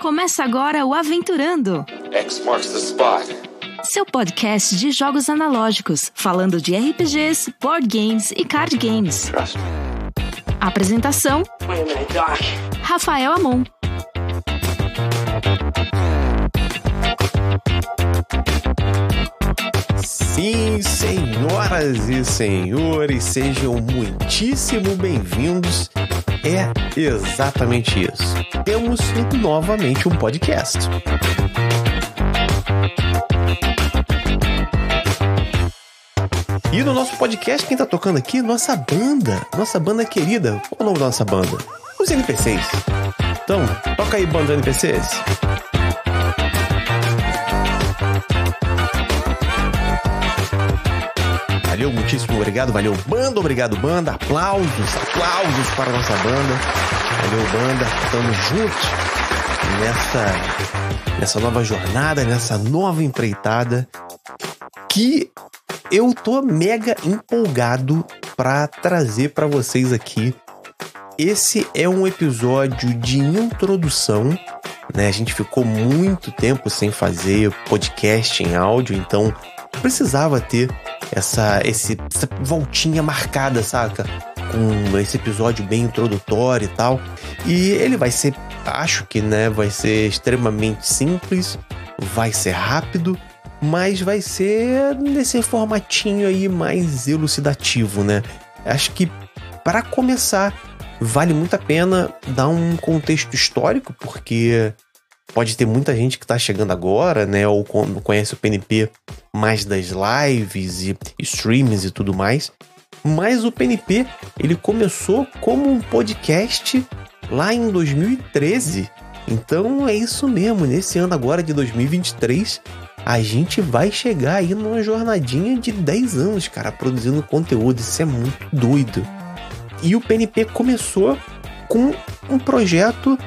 Começa agora o Aventurando, X marks the spot. seu podcast de jogos analógicos, falando de RPGs, board games e card games. Trust me. Apresentação: Wait a minute, Doc. Rafael Amon. Sim, senhoras e senhores, sejam muitíssimo bem-vindos. É exatamente isso. Temos novamente um podcast. E no nosso podcast, quem tá tocando aqui? Nossa banda. Nossa banda querida. Qual é o nome da nossa banda? Os NPCs. Então, toca aí, banda NPCs. Valeu, muitíssimo obrigado. Valeu, banda. Obrigado, banda. Aplausos, aplausos para a nossa banda. Valeu, banda. Tamo juntos nessa, nessa nova jornada, nessa nova empreitada que eu tô mega empolgado para trazer para vocês aqui. Esse é um episódio de introdução, né? A gente ficou muito tempo sem fazer podcast em áudio, então precisava ter essa, esse, essa voltinha marcada, saca? Com esse episódio bem introdutório e tal. E ele vai ser, acho que, né? Vai ser extremamente simples, vai ser rápido, mas vai ser nesse formatinho aí mais elucidativo, né? Acho que para começar vale muito a pena dar um contexto histórico, porque pode ter muita gente que tá chegando agora, né, ou con- conhece o PNP mais das lives e streams e tudo mais. Mas o PNP, ele começou como um podcast lá em 2013. Então é isso mesmo, nesse ano agora de 2023, a gente vai chegar aí numa jornadinha de 10 anos, cara, produzindo conteúdo. Isso é muito doido. E o PNP começou com um projeto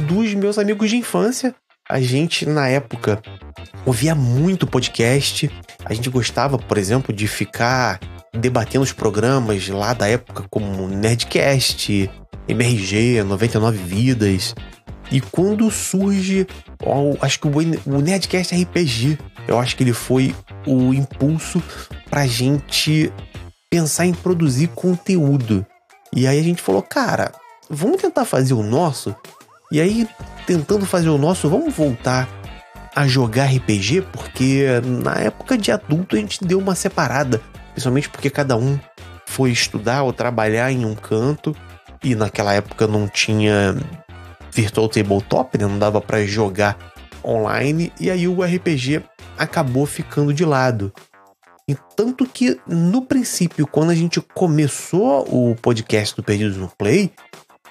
dos meus amigos de infância. A gente, na época, ouvia muito podcast. A gente gostava, por exemplo, de ficar debatendo os programas lá da época, como Nerdcast, MRG, 99 Vidas. E quando surge, acho que o Nerdcast RPG, eu acho que ele foi o impulso pra gente pensar em produzir conteúdo. E aí a gente falou, cara, vamos tentar fazer o nosso? E aí, tentando fazer o nosso, vamos voltar a jogar RPG, porque na época de adulto a gente deu uma separada, principalmente porque cada um foi estudar ou trabalhar em um canto, e naquela época não tinha Virtual Tabletop, né? não dava pra jogar online, e aí o RPG acabou ficando de lado. E tanto que, no princípio, quando a gente começou o podcast do Perdidos no Play,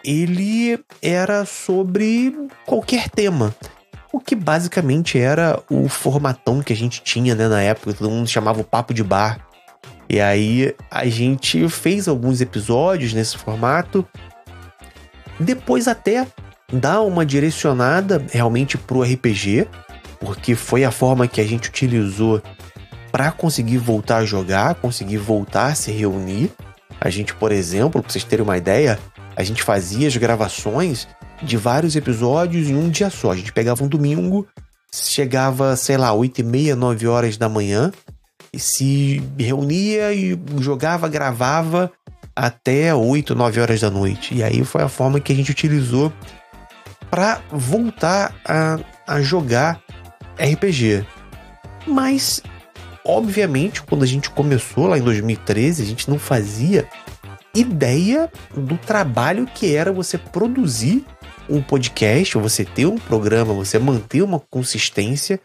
ele era sobre qualquer tema. O que basicamente era o formatão que a gente tinha né, na época, todo mundo chamava o Papo de Bar. E aí a gente fez alguns episódios nesse formato. Depois até dar uma direcionada realmente pro RPG, porque foi a forma que a gente utilizou para conseguir voltar a jogar, conseguir voltar a se reunir. A gente, por exemplo, para vocês terem uma ideia, a gente fazia as gravações de vários episódios em um dia só. A gente pegava um domingo, chegava, sei lá, 8 e meia, 9 horas da manhã, e se reunia e jogava, gravava até 8, 9 horas da noite. E aí foi a forma que a gente utilizou para voltar a, a jogar RPG. Mas obviamente, quando a gente começou lá em 2013, a gente não fazia ideia do trabalho que era você produzir um podcast, você ter um programa, você manter uma consistência.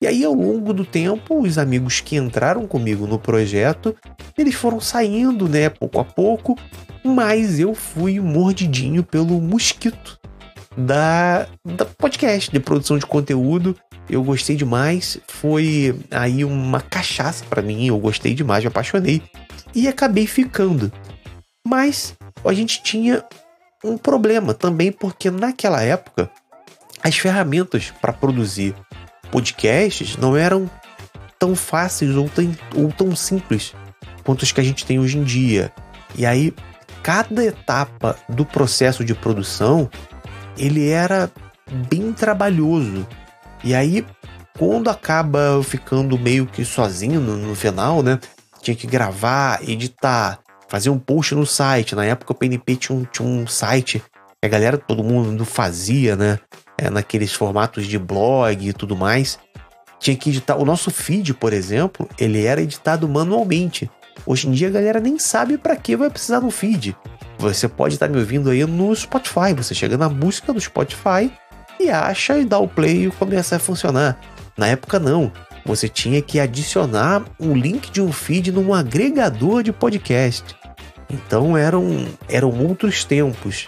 E aí, ao longo do tempo, os amigos que entraram comigo no projeto, eles foram saindo, né, pouco a pouco, mas eu fui mordidinho pelo mosquito da, da podcast, de produção de conteúdo. Eu gostei demais, foi aí uma cachaça pra mim, eu gostei demais, me apaixonei e acabei ficando. Mas a gente tinha um problema também, porque naquela época as ferramentas para produzir podcasts não eram tão fáceis ou tão, ou tão simples quanto as que a gente tem hoje em dia. E aí, cada etapa do processo de produção ele era bem trabalhoso. E aí, quando acaba ficando meio que sozinho no, no final, né? Tinha que gravar, editar, fazer um post no site. Na época o PNP tinha um, tinha um site que a galera, todo mundo fazia, né? É, naqueles formatos de blog e tudo mais. Tinha que editar. O nosso feed, por exemplo, ele era editado manualmente. Hoje em dia a galera nem sabe para que vai precisar no feed. Você pode estar me ouvindo aí no Spotify. Você chega na busca do Spotify e acha e dá o play e começa a funcionar. Na época não. Você tinha que adicionar um link de um feed num agregador de podcast. Então eram, eram outros tempos.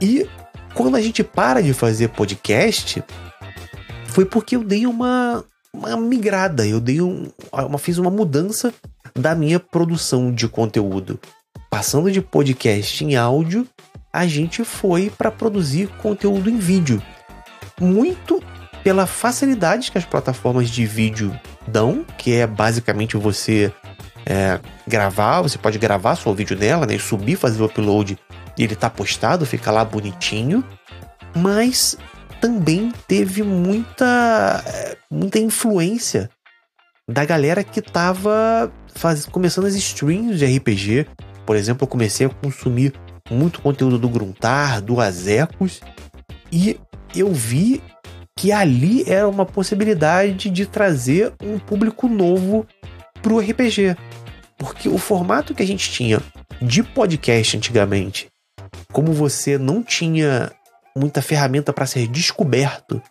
E quando a gente para de fazer podcast, foi porque eu dei uma, uma migrada, eu dei um, uma, fiz uma mudança da minha produção de conteúdo. Passando de podcast em áudio, a gente foi para produzir conteúdo em vídeo. Muito pela facilidade que as plataformas de vídeo dão, que é basicamente você é, gravar, você pode gravar seu vídeo nela, né, subir, fazer o upload e ele tá postado, fica lá bonitinho, mas também teve muita é, muita influência da galera que tava faz, começando as streams de RPG. Por exemplo, eu comecei a consumir muito conteúdo do Gruntar, do Azecos, e eu vi que ali era uma possibilidade de trazer um público novo pro RPG. Porque o formato que a gente tinha de podcast antigamente, como você não tinha muita ferramenta para ser descoberto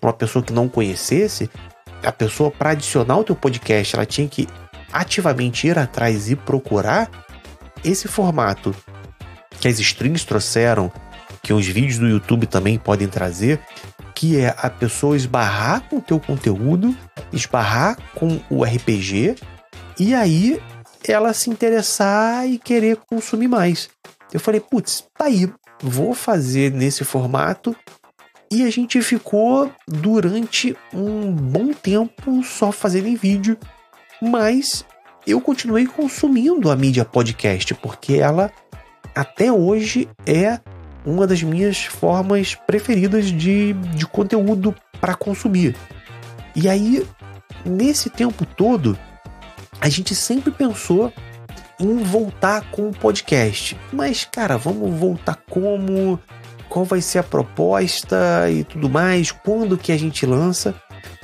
por uma pessoa que não conhecesse, a pessoa para adicionar o teu podcast, ela tinha que ativamente ir atrás e procurar esse formato que as strings trouxeram, que os vídeos do YouTube também podem trazer, que é a pessoa esbarrar com o teu conteúdo, esbarrar com o RPG e aí ela se interessar e querer consumir mais. Eu falei, putz, tá aí, vou fazer nesse formato. E a gente ficou durante um bom tempo só fazendo em vídeo, mas eu continuei consumindo a mídia podcast, porque ela até hoje é uma das minhas formas preferidas de, de conteúdo para consumir. E aí, nesse tempo todo, a gente sempre pensou em voltar com o podcast. Mas, cara, vamos voltar como? Qual vai ser a proposta e tudo mais? Quando que a gente lança?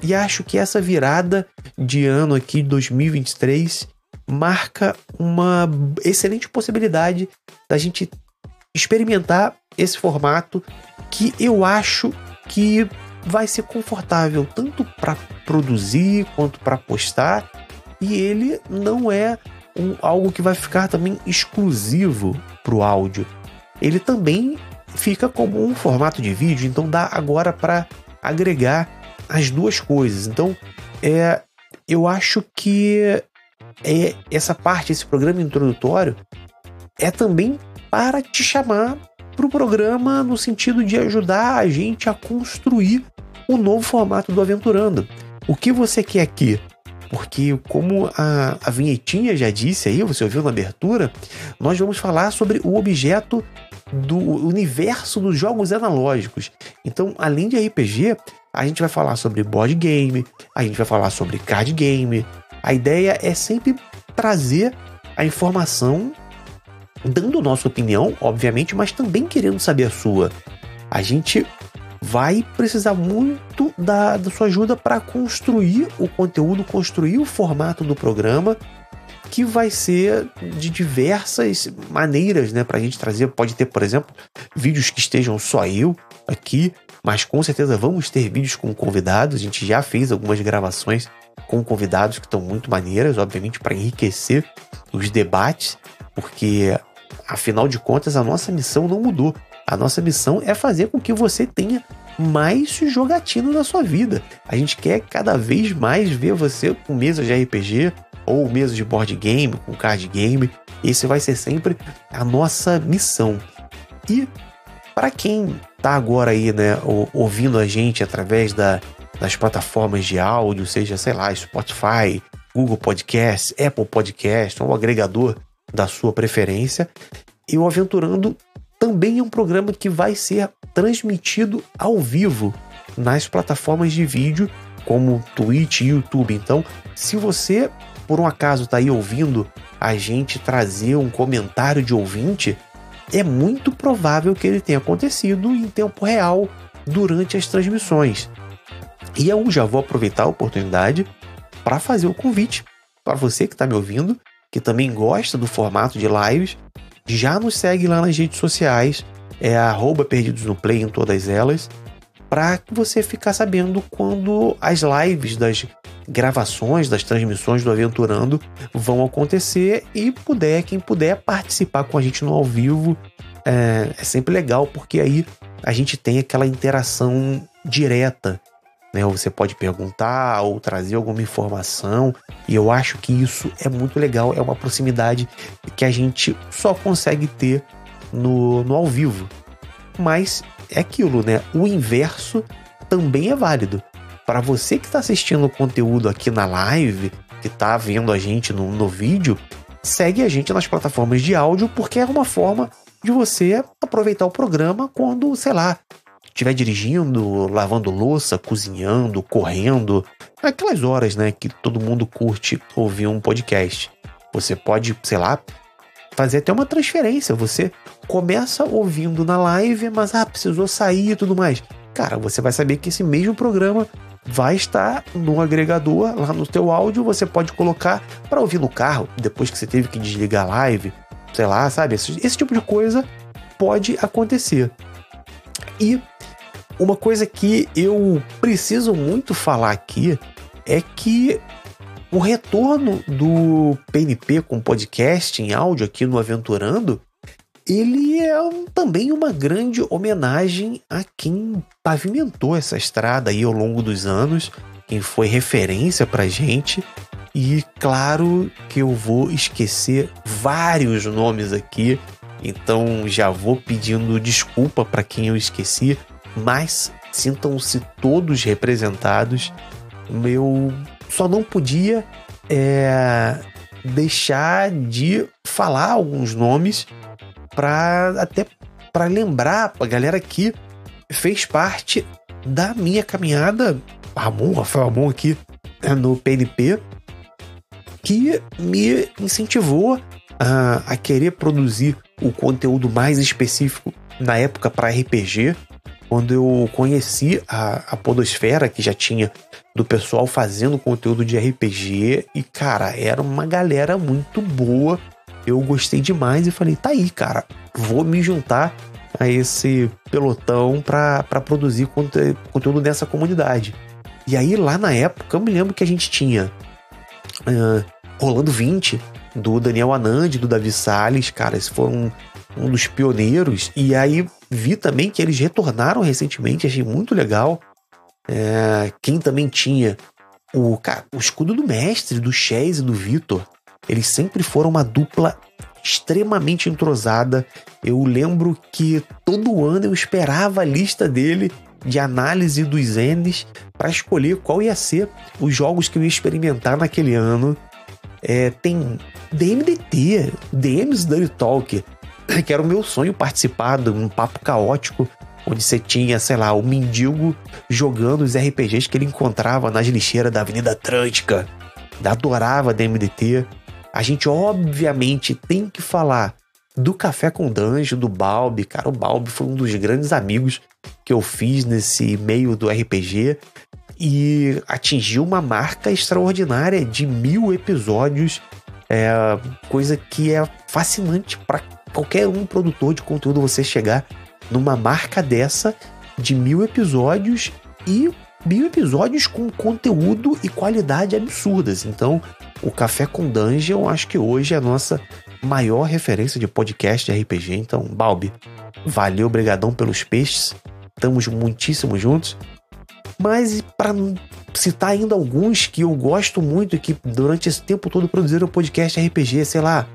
E acho que essa virada de ano aqui, 2023, marca uma excelente possibilidade da gente experimentar esse formato que eu acho que vai ser confortável tanto para produzir quanto para postar e ele não é um, algo que vai ficar também exclusivo para o áudio. Ele também fica como um formato de vídeo, então dá agora para agregar as duas coisas. Então, é, eu acho que é, essa parte, esse programa introdutório, é também para te chamar para o programa no sentido de ajudar a gente a construir o novo formato do Aventurando. O que você quer aqui? Porque, como a, a vinhetinha já disse aí, você ouviu na abertura, nós vamos falar sobre o objeto do universo dos jogos analógicos. Então, além de RPG, a gente vai falar sobre board game, a gente vai falar sobre card game. A ideia é sempre trazer a informação, dando nossa opinião, obviamente, mas também querendo saber a sua. A gente vai precisar muito da, da sua ajuda para construir o conteúdo, construir o formato do programa, que vai ser de diversas maneiras, né? Para a gente trazer. Pode ter, por exemplo, vídeos que estejam só eu aqui, mas com certeza vamos ter vídeos com convidados. A gente já fez algumas gravações com convidados que estão muito maneiras, obviamente, para enriquecer os debates, porque afinal de contas a nossa missão não mudou. A nossa missão é fazer com que você tenha mais jogatino na sua vida. A gente quer cada vez mais ver você com mesas de RPG ou mesas de board game, com card game. Esse vai ser sempre a nossa missão. E para quem tá agora aí, né, ouvindo a gente através da, das plataformas de áudio, seja, sei lá, Spotify, Google Podcast, Apple Podcast, ou agregador da sua preferência, eu aventurando também é um programa que vai ser transmitido ao vivo nas plataformas de vídeo como Twitch e YouTube. Então, se você por um acaso está aí ouvindo a gente trazer um comentário de ouvinte, é muito provável que ele tenha acontecido em tempo real durante as transmissões. E eu já vou aproveitar a oportunidade para fazer o convite para você que está me ouvindo, que também gosta do formato de lives, já nos segue lá nas redes sociais, é arroba Perdidos no Play em todas elas, para você ficar sabendo quando as lives das gravações, das transmissões do Aventurando vão acontecer e puder, quem puder participar com a gente no ao vivo, é, é sempre legal, porque aí a gente tem aquela interação direta né? Você pode perguntar ou trazer alguma informação, e eu acho que isso é muito legal, é uma proximidade que a gente só consegue ter no, no ao vivo. Mas é aquilo, né? O inverso também é válido. Para você que está assistindo o conteúdo aqui na live, que está vendo a gente no, no vídeo, segue a gente nas plataformas de áudio, porque é uma forma de você aproveitar o programa quando, sei lá, estiver dirigindo, lavando louça, cozinhando, correndo, aquelas horas, né, que todo mundo curte ouvir um podcast. Você pode, sei lá, fazer até uma transferência. Você começa ouvindo na live, mas ah, precisou sair e tudo mais. Cara, você vai saber que esse mesmo programa vai estar no agregador lá no teu áudio, você pode colocar para ouvir no carro, depois que você teve que desligar a live, sei lá, sabe? Esse, esse tipo de coisa pode acontecer. E uma coisa que eu preciso muito falar aqui é que o retorno do PNP com podcast em áudio aqui no Aventurando, ele é um, também uma grande homenagem a quem pavimentou essa estrada aí ao longo dos anos, quem foi referência pra gente. E claro que eu vou esquecer vários nomes aqui, então já vou pedindo desculpa para quem eu esqueci, mas sintam-se todos representados. Eu só não podia é, deixar de falar alguns nomes para até para lembrar a galera que fez parte da minha caminhada, Ramon, Rafael Ramon aqui é, no PNP, que me incentivou a, a querer produzir o conteúdo mais específico na época para RPG quando eu conheci a, a Podosfera, que já tinha do pessoal fazendo conteúdo de RPG, e cara, era uma galera muito boa. Eu gostei demais e falei, tá aí, cara, vou me juntar a esse pelotão para produzir conte conteúdo nessa comunidade. E aí, lá na época, eu me lembro que a gente tinha uh, Rolando 20, do Daniel Anand, do Davi Salles, cara, esses foram um dos pioneiros. E aí vi também que eles retornaram recentemente, achei muito legal. É, quem também tinha o, cara, o escudo do mestre, do Chase e do Vitor, eles sempre foram uma dupla extremamente entrosada. Eu lembro que todo ano eu esperava a lista dele de análise dos Ends para escolher qual ia ser os jogos que eu ia experimentar naquele ano. É, tem DMDT, DMs Dirty Talk, que era o meu sonho participar de um papo caótico onde você tinha, sei lá, o mendigo jogando os RPGs que ele encontrava nas lixeiras da Avenida Atlântica. Adorava DMDT. A gente, obviamente, tem que falar do Café com Danjo, do Balbi. Cara, o Balbi foi um dos grandes amigos que eu fiz nesse meio do RPG e atingiu uma marca extraordinária de mil episódios. É, coisa que é fascinante para qualquer um produtor de conteúdo você chegar numa marca dessa de mil episódios e mil episódios com conteúdo e qualidade absurdas. Então, o Café com Dungeon, acho que hoje é a nossa maior referência de podcast de RPG. Então, Balbi, valeu, brigadão pelos peixes. Estamos muitíssimo juntos. Mas para citar ainda alguns que eu gosto muito e que durante esse tempo todo produziram podcast RPG, sei lá,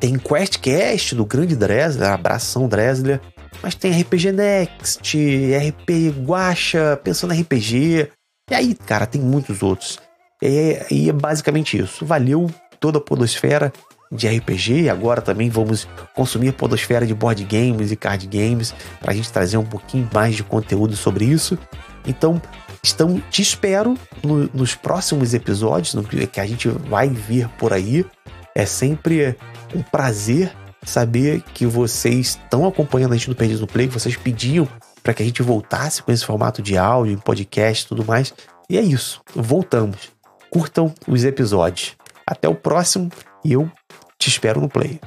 tem QuestCast do grande Dresler, abração Dresler. Mas tem RPG Next, RP Guacha, pensando em RPG. E aí, cara, tem muitos outros. E, e é basicamente isso. Valeu toda a Podosfera. de RPG agora também vamos consumir podosfera de board games e card games para a gente trazer um pouquinho mais de conteúdo sobre isso. Então, estão, te espero no, nos próximos episódios no, que a gente vai vir por aí. É sempre um prazer saber que vocês estão acompanhando a gente no Perdido no Play, que vocês pediam para que a gente voltasse com esse formato de áudio, podcast e tudo mais. E é isso, voltamos. Curtam os episódios. Até o próximo e eu te espero no Play.